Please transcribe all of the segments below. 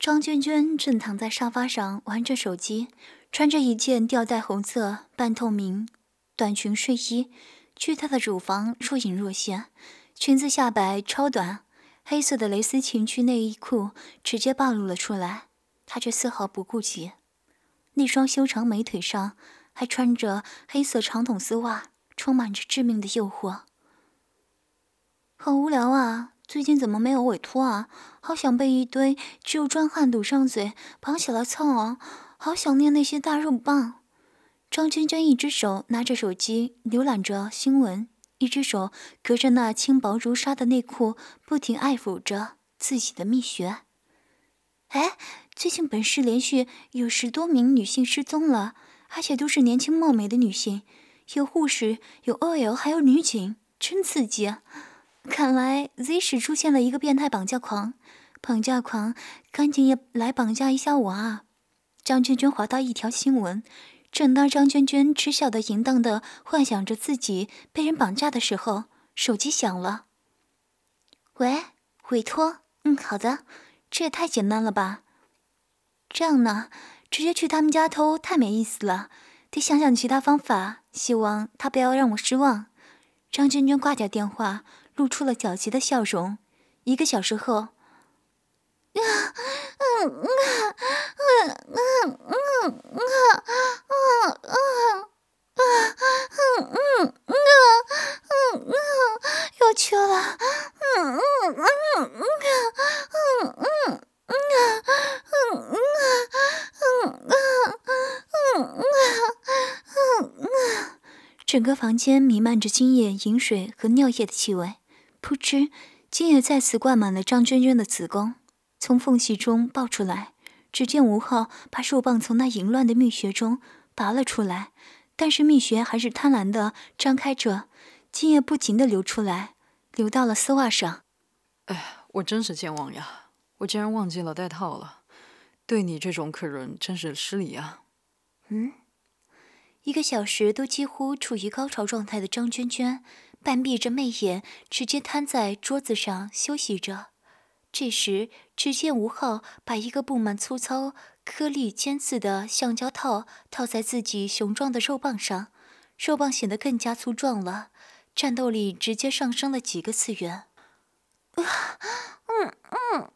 张娟娟正躺在沙发上玩着手机，穿着一件吊带红色半透明短裙睡衣，巨大的乳房若隐若现，裙子下摆超短，黑色的蕾丝情趣内衣裤直接暴露了出来，她却丝毫不顾及。那双修长美腿上还穿着黑色长筒丝袜，充满着致命的诱惑。好无聊啊！最近怎么没有委托啊？好想被一堆只有壮汉堵上嘴，绑起来操啊！好想念那些大肉棒。张娟娟一只手拿着手机浏览着新闻，一只手隔着那轻薄如纱的内裤，不停爱抚着自己的蜜穴。哎，最近本市连续有十多名女性失踪了，而且都是年轻貌美的女性，有护士，有 OL，还有女警，真刺激！看来 Z 市出现了一个变态绑架狂，绑架狂，赶紧也来绑架一下我啊！张娟娟滑到一条新闻，正当张娟娟痴笑的、淫荡的幻想着自己被人绑架的时候，手机响了。喂，委托？嗯，好的，这也太简单了吧？这样呢，直接去他们家偷太没意思了，得想想其他方法。希望他不要让我失望。张娟娟挂掉电话。露出了狡黠的笑容。一个小时后，啊，嗯嗯嗯嗯嗯嗯嗯嗯嗯嗯嗯嗯，有趣了，嗯嗯嗯嗯嗯嗯嗯嗯嗯嗯嗯嗯嗯，整个房间弥漫着精液、饮水和尿液的气味。噗嗤，精液再次灌满了张娟娟的子宫，从缝隙中爆出来。只见吴昊把手棒从那淫乱的蜜穴中拔了出来，但是蜜穴还是贪婪的张开着，精液不停的流出来，流到了丝袜上。哎，我真是健忘呀！我竟然忘记了带套了，对你这种客人真是失礼啊！嗯，一个小时都几乎处于高潮状态的张娟娟。半闭着媚眼，直接瘫在桌子上休息着。这时，只见吴昊把一个布满粗糙颗粒尖刺的橡胶套套在自己雄壮的肉棒上，肉棒显得更加粗壮了，战斗力直接上升了几个次元。嗯嗯，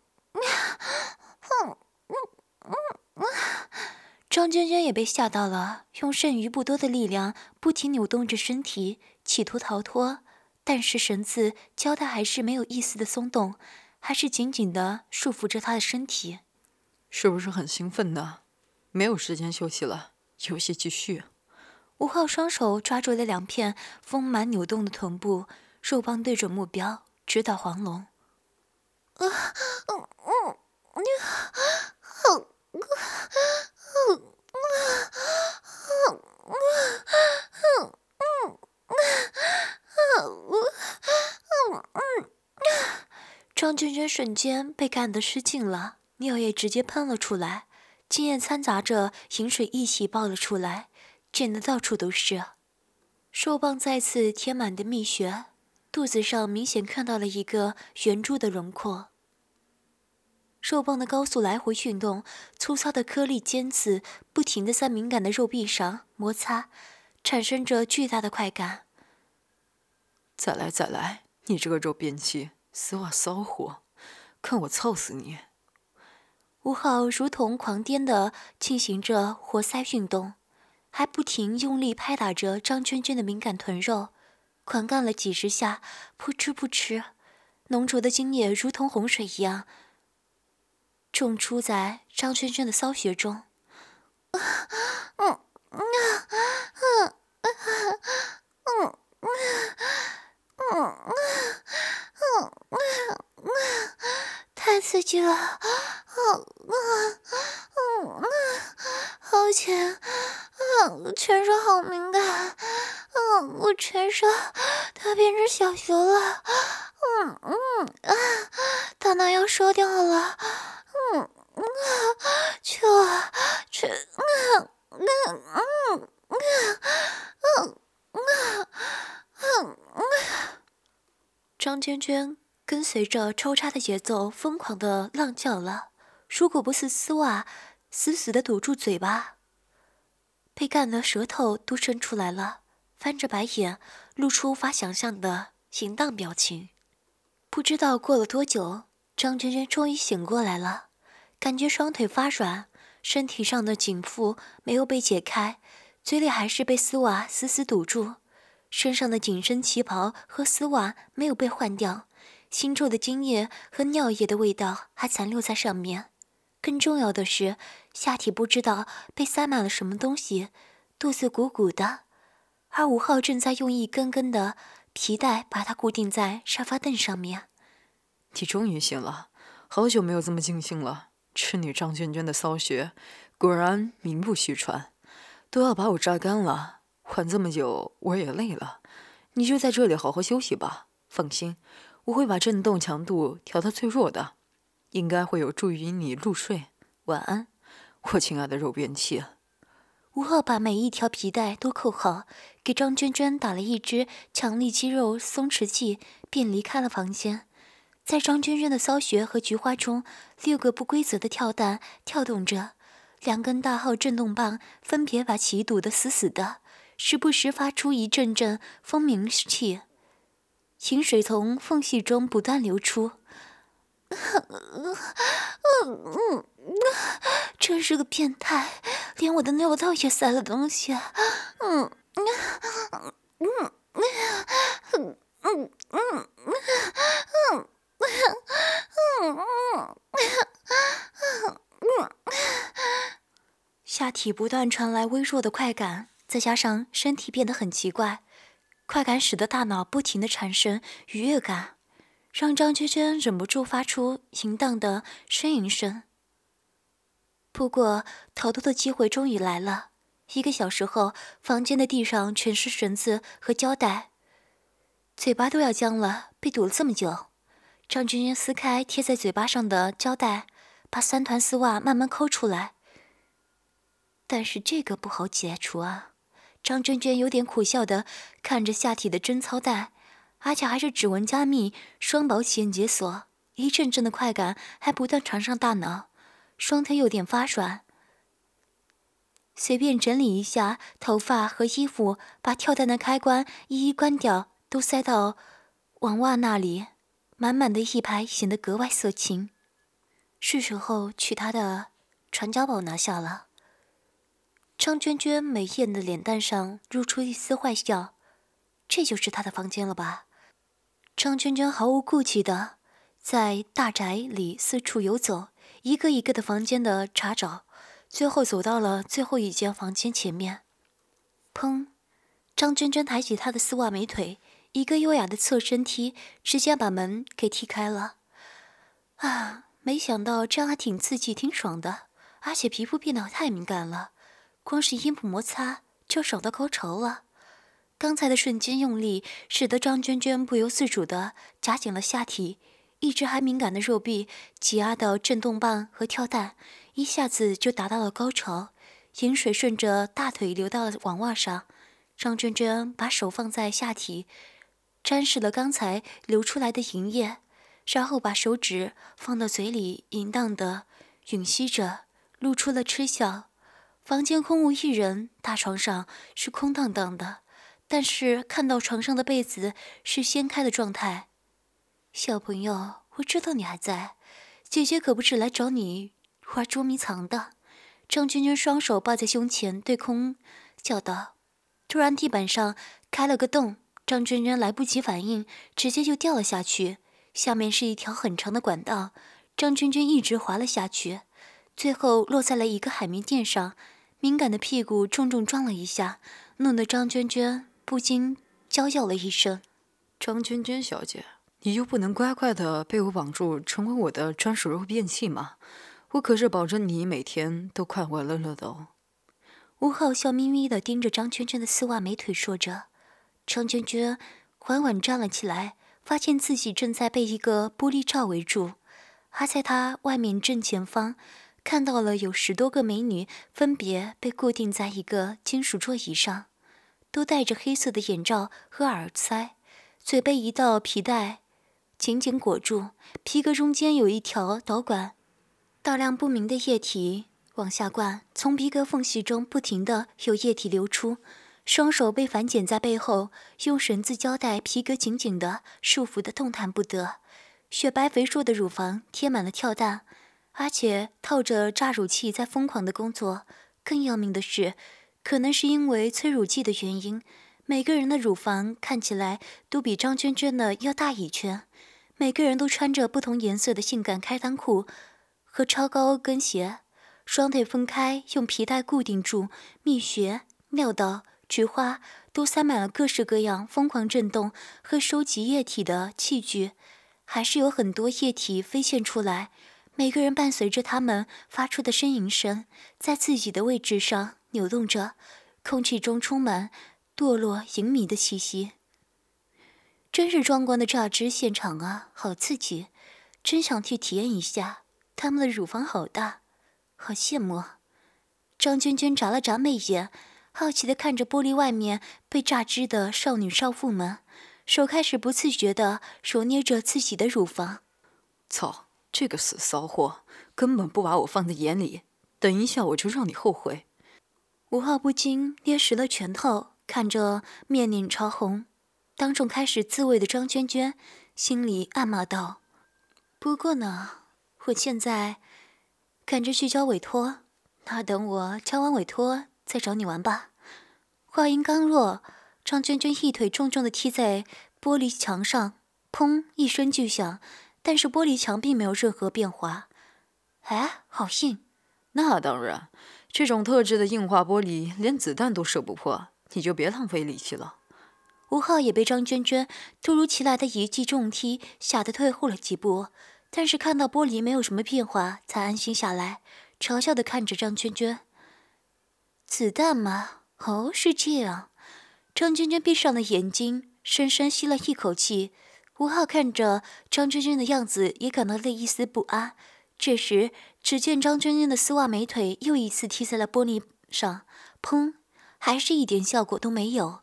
张娟娟也被吓到了，用剩余不多的力量不停扭动着身体。企图逃脱，但是绳子胶带还是没有一丝的松动，还是紧紧的束缚着他的身体。是不是很兴奋呢？没有时间休息了，游戏继续。吴昊双手抓住了两片丰满扭动的臀部，肉棒对准目标，直捣黄龙。啊，嗯嗯，你好，啊啊啊啊啊！张娟娟瞬间被干得失禁了，尿液直接喷了出来，精液掺杂着饮水一起爆了出来，溅得到处都是。兽棒再次填满的蜜穴，肚子上明显看到了一个圆柱的轮廓。兽棒的高速来回运动，粗糙的颗粒尖刺不停地在敏感的肉壁上摩擦，产生着巨大的快感。再来再来，你这个肉便器，丝袜骚货，看我操死你！吴昊如同狂癫的进行着活塞运动，还不停用力拍打着张娟娟的敏感臀肉，狂干了几十下，扑哧扑哧，浓浊的精液如同洪水一样冲出在张娟娟的骚穴中 嗯嗯。嗯嗯嗯嗯嗯，太刺激了！嗯啊，好紧！嗯，全身好敏感！嗯，我全身它变成小熊了！嗯嗯啊，大脑要烧掉了！嗯嗯，去啊去！嗯嗯嗯嗯嗯嗯嗯。张娟娟跟随着抽插的节奏疯狂的浪叫了，如果不是丝袜死死的堵住嘴巴，被干的舌头都伸出来了，翻着白眼，露出无法想象的淫荡表情。不知道过了多久，张娟娟终于醒过来了，感觉双腿发软，身体上的紧缚没有被解开，嘴里还是被丝袜死死堵住，身上的紧身旗袍和丝袜没有被换掉。腥臭的精液和尿液的味道还残留在上面，更重要的是，下体不知道被塞满了什么东西，肚子鼓鼓的。而吴昊正在用一根根的皮带把它固定在沙发凳上面。你终于醒了，好久没有这么尽兴了。吃你张娟娟的骚穴，果然名不虚传，都要把我榨干了。缓这么久，我也累了，你就在这里好好休息吧。放心。我会把震动强度调到最弱的，应该会有助于你入睡。晚安，我亲爱的肉便器。吴昊把每一条皮带都扣好，给张娟娟打了一支强力肌肉松弛剂，便离开了房间。在张娟娟的骚穴和菊花中，六个不规则的跳蛋跳动着，两根大号震动棒分别把其堵得死死的，时不时发出一阵阵蜂鸣气。清水从缝隙中不断流出。真是个变态，连我的尿道也塞了东西。下体不断传来微弱的快感，再加上身体变得很奇怪。快感使得大脑不停的产生愉悦感，让张娟娟忍不住发出淫荡的呻吟声。不过，逃脱的机会终于来了。一个小时后，房间的地上全是绳子和胶带，嘴巴都要僵了，被堵了这么久。张娟娟撕开贴在嘴巴上的胶带，把三团丝袜慢慢抠出来。但是这个不好解除啊。张娟娟有点苦笑的看着下体的贞操带，而且还是指纹加密、双保险解锁，一阵阵的快感还不断传上大脑，双腿有点发软。随便整理一下头发和衣服，把跳蛋的开关一一关掉，都塞到网袜那里，满满的一排显得格外色情。是时候去他的传家宝拿下了。张娟娟美艳的脸蛋上露出一丝坏笑，这就是她的房间了吧？张娟娟毫无顾忌的在大宅里四处游走，一个一个的房间的查找，最后走到了最后一间房间前面。砰！张娟娟抬起她的丝袜美腿，一个优雅的侧身踢，直接把门给踢开了。啊，没想到这样还挺刺激、挺爽的，而且皮肤变得太敏感了。光是阴部摩擦就爽到高潮了，刚才的瞬间用力使得张娟娟不由自主地夹紧了下体，一直还敏感的肉壁挤压到震动棒和跳蛋，一下子就达到了高潮。饮水顺着大腿流到了网袜上，张娟娟把手放在下体，沾湿了刚才流出来的银液，然后把手指放到嘴里淫荡的吮吸着，露出了嗤笑。房间空无一人，大床上是空荡荡的，但是看到床上的被子是掀开的状态。小朋友，我知道你还在，姐姐可不是来找你玩捉迷藏的。张娟娟双手抱在胸前，对空叫道。突然，地板上开了个洞，张娟娟来不及反应，直接就掉了下去。下面是一条很长的管道，张娟娟一直滑了下去，最后落在了一个海绵垫上。敏感的屁股重重撞了一下，弄得张娟娟不禁娇叫了一声：“张娟娟小姐，你就不能乖乖的被我绑住，成为我的专属肉便器吗？我可是保证你每天都快快乐乐的哦。”吴昊笑眯眯的盯着张娟娟的丝袜美腿说着。张娟娟缓缓站了起来，发现自己正在被一个玻璃罩围住，而在她外面正前方。看到了有十多个美女，分别被固定在一个金属座椅上，都戴着黑色的眼罩和耳塞，嘴被一道皮带紧紧裹住，皮革中间有一条导管，大量不明的液体往下灌，从鼻哥缝隙中不停的有液体流出。双手被反剪在背后，用绳子胶带皮革紧紧的束缚的动弹不得。雪白肥硕的乳房贴满了跳蛋，而且套着榨乳器在疯狂的工作。更要命的是，可能是因为催乳剂的原因，每个人的乳房看起来都比张娟娟的要大一圈。每个人都穿着不同颜色的性感开裆裤和超高跟鞋，双腿分开，用皮带固定住，蜜穴、尿道。菊花都塞满了各式各样疯狂震动和收集液体的器具，还是有很多液体飞溅出来。每个人伴随着他们发出的呻吟声，在自己的位置上扭动着，空气中充满堕落淫靡的气息。真是壮观的榨汁现场啊，好刺激！真想去体验一下。他们的乳房好大，好羡慕。张娟娟眨了眨媚眼。好奇地看着玻璃外面被榨汁的少女少妇们，手开始不自觉地揉捏着自己的乳房。操，这个死骚货根本不把我放在眼里，等一下我就让你后悔。吴昊不禁捏实了拳头，看着面脸潮红、当众开始自慰的张娟娟，心里暗骂道：“不过呢，我现在赶着去交委托，那等我交完委托。”再找你玩吧。话音刚落，张娟娟一腿重重的踢在玻璃墙上，砰一声巨响。但是玻璃墙并没有任何变化。哎，好硬！那当然，这种特制的硬化玻璃连子弹都射不破，你就别浪费力气了。吴昊也被张娟娟突如其来的一记重踢吓得退后了几步，但是看到玻璃没有什么变化，才安心下来，嘲笑的看着张娟娟。子弹吗？哦，是这样。张娟娟闭上了眼睛，深深吸了一口气。吴昊看着张娟娟的样子，也感到了一丝不安。这时，只见张娟娟的丝袜美腿又一次踢在了玻璃上，砰，还是一点效果都没有。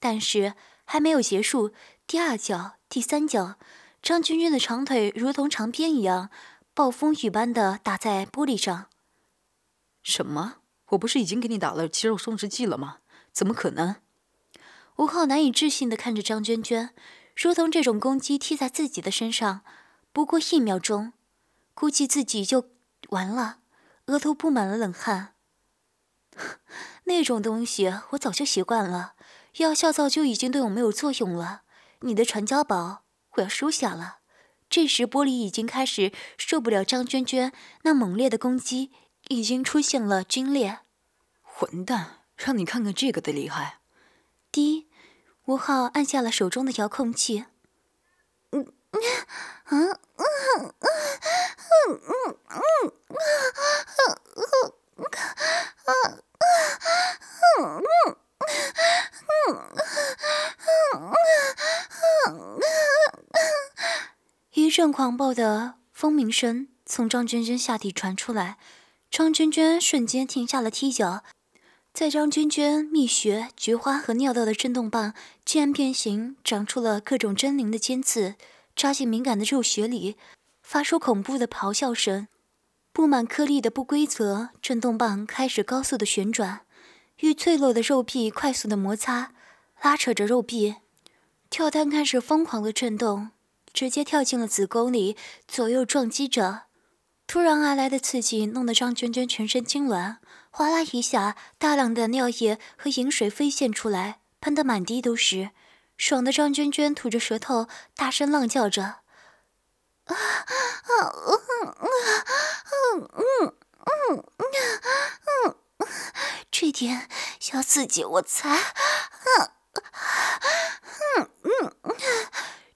但是还没有结束，第二脚、第三脚，张娟娟的长腿如同长鞭一样，暴风雨般的打在玻璃上。什么？我不是已经给你打了肌肉松弛剂了吗？怎么可能？吴昊难以置信地看着张娟娟，如同这种攻击踢在自己的身上，不过一秒钟，估计自己就完了，额头布满了冷汗。那种东西我早就习惯了，药效早就已经对我没有作用了。你的传家宝，我要收下了。这时玻璃已经开始受不了张娟娟那猛烈的攻击。已经出现了皲裂，混蛋！让你看看这个的厉害。滴，吴昊按下了手中的遥控器。嗯嗯嗯嗯嗯嗯嗯嗯嗯嗯嗯一阵狂暴的蜂鸣声从张娟娟下体传出来。张娟娟瞬间停下了踢脚，在张娟娟蜜穴、菊花和尿道的震动棒竟然变形，长出了各种狰狞的尖刺，扎进敏感的肉穴里，发出恐怖的咆哮声。布满颗粒的不规则震动棒开始高速的旋转，与脆弱的肉壁快速的摩擦，拉扯着肉壁。跳蛋开始疯狂的震动，直接跳进了子宫里，左右撞击着。突然而来的刺激弄得张娟娟全身痉挛，哗啦一下，大量的尿液和饮水飞溅出来，喷得满地都是。爽的张娟娟吐着舌头，大声浪叫着：“啊啊啊啊啊啊啊啊，这点小刺激我才……嗯嗯嗯。”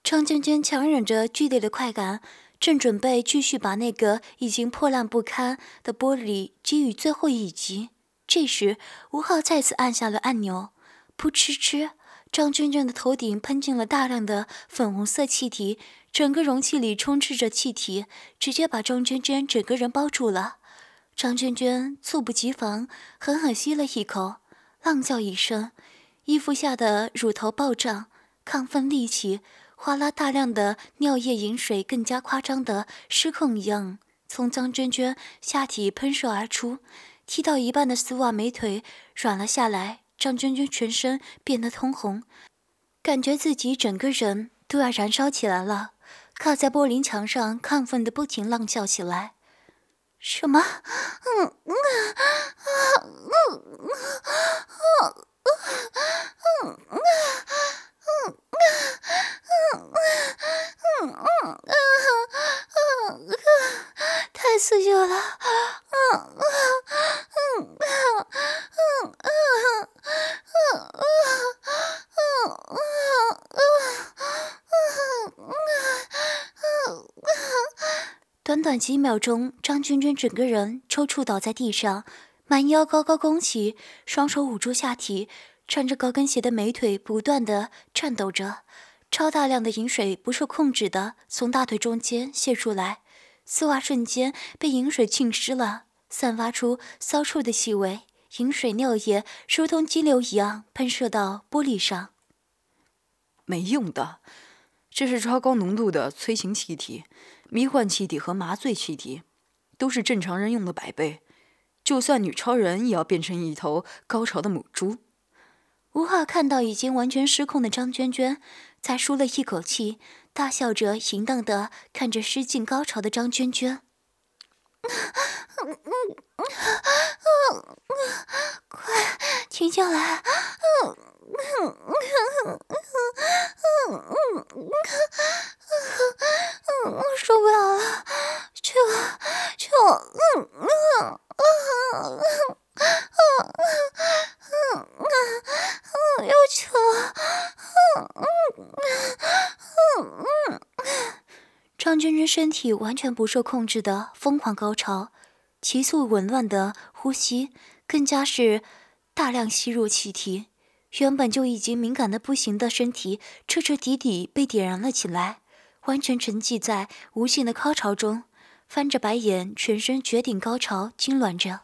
张娟娟强忍着剧烈的快感。正准备继续把那个已经破烂不堪的玻璃给予最后一击，这时吴昊再次按下了按钮，噗嗤嗤，张娟娟的头顶喷进了大量的粉红色气体，整个容器里充斥着气体，直接把张娟娟整个人包住了。张娟娟猝不及防，狠狠吸了一口，浪叫一声，衣服下的乳头暴涨，亢奋立起。哗啦！大量的尿液、饮水更加夸张的失控一样，从张娟娟下体喷射而出。踢到一半的丝袜美腿软了下来，张娟娟全身变得通红，感觉自己整个人都要燃烧起来了。靠在玻璃墙上，亢奋的不停浪叫起来：“什么？”太刺激了！短短几秒钟，张娟娟整个人抽搐倒在地上，蛮腰高高弓起，双手捂住下体，穿着高跟鞋的美腿不断的颤抖着，超大量的饮水不受控制的从大腿中间泄出来，丝袜瞬间被饮水浸湿了，散发出骚臭的气味。饮水尿液如同激流一样喷射到玻璃上，没用的，这是超高浓度的催情气体、迷幻气体和麻醉气体，都是正常人用的百倍。就算女超人也要变成一头高潮的母猪。吴昊看到已经完全失控的张娟娟，才舒了一口气，大笑着淫荡的看着失尽高潮的张娟娟。快停下来！受不了了，求求！要求！张娟娟身体完全不受控制的疯狂高潮，急速紊乱的呼吸，更加是大量吸入气体。原本就已经敏感的不行的身体，彻彻底底被点燃了起来，完全沉寂在无尽的高潮中，翻着白眼，全身绝顶高潮痉挛着。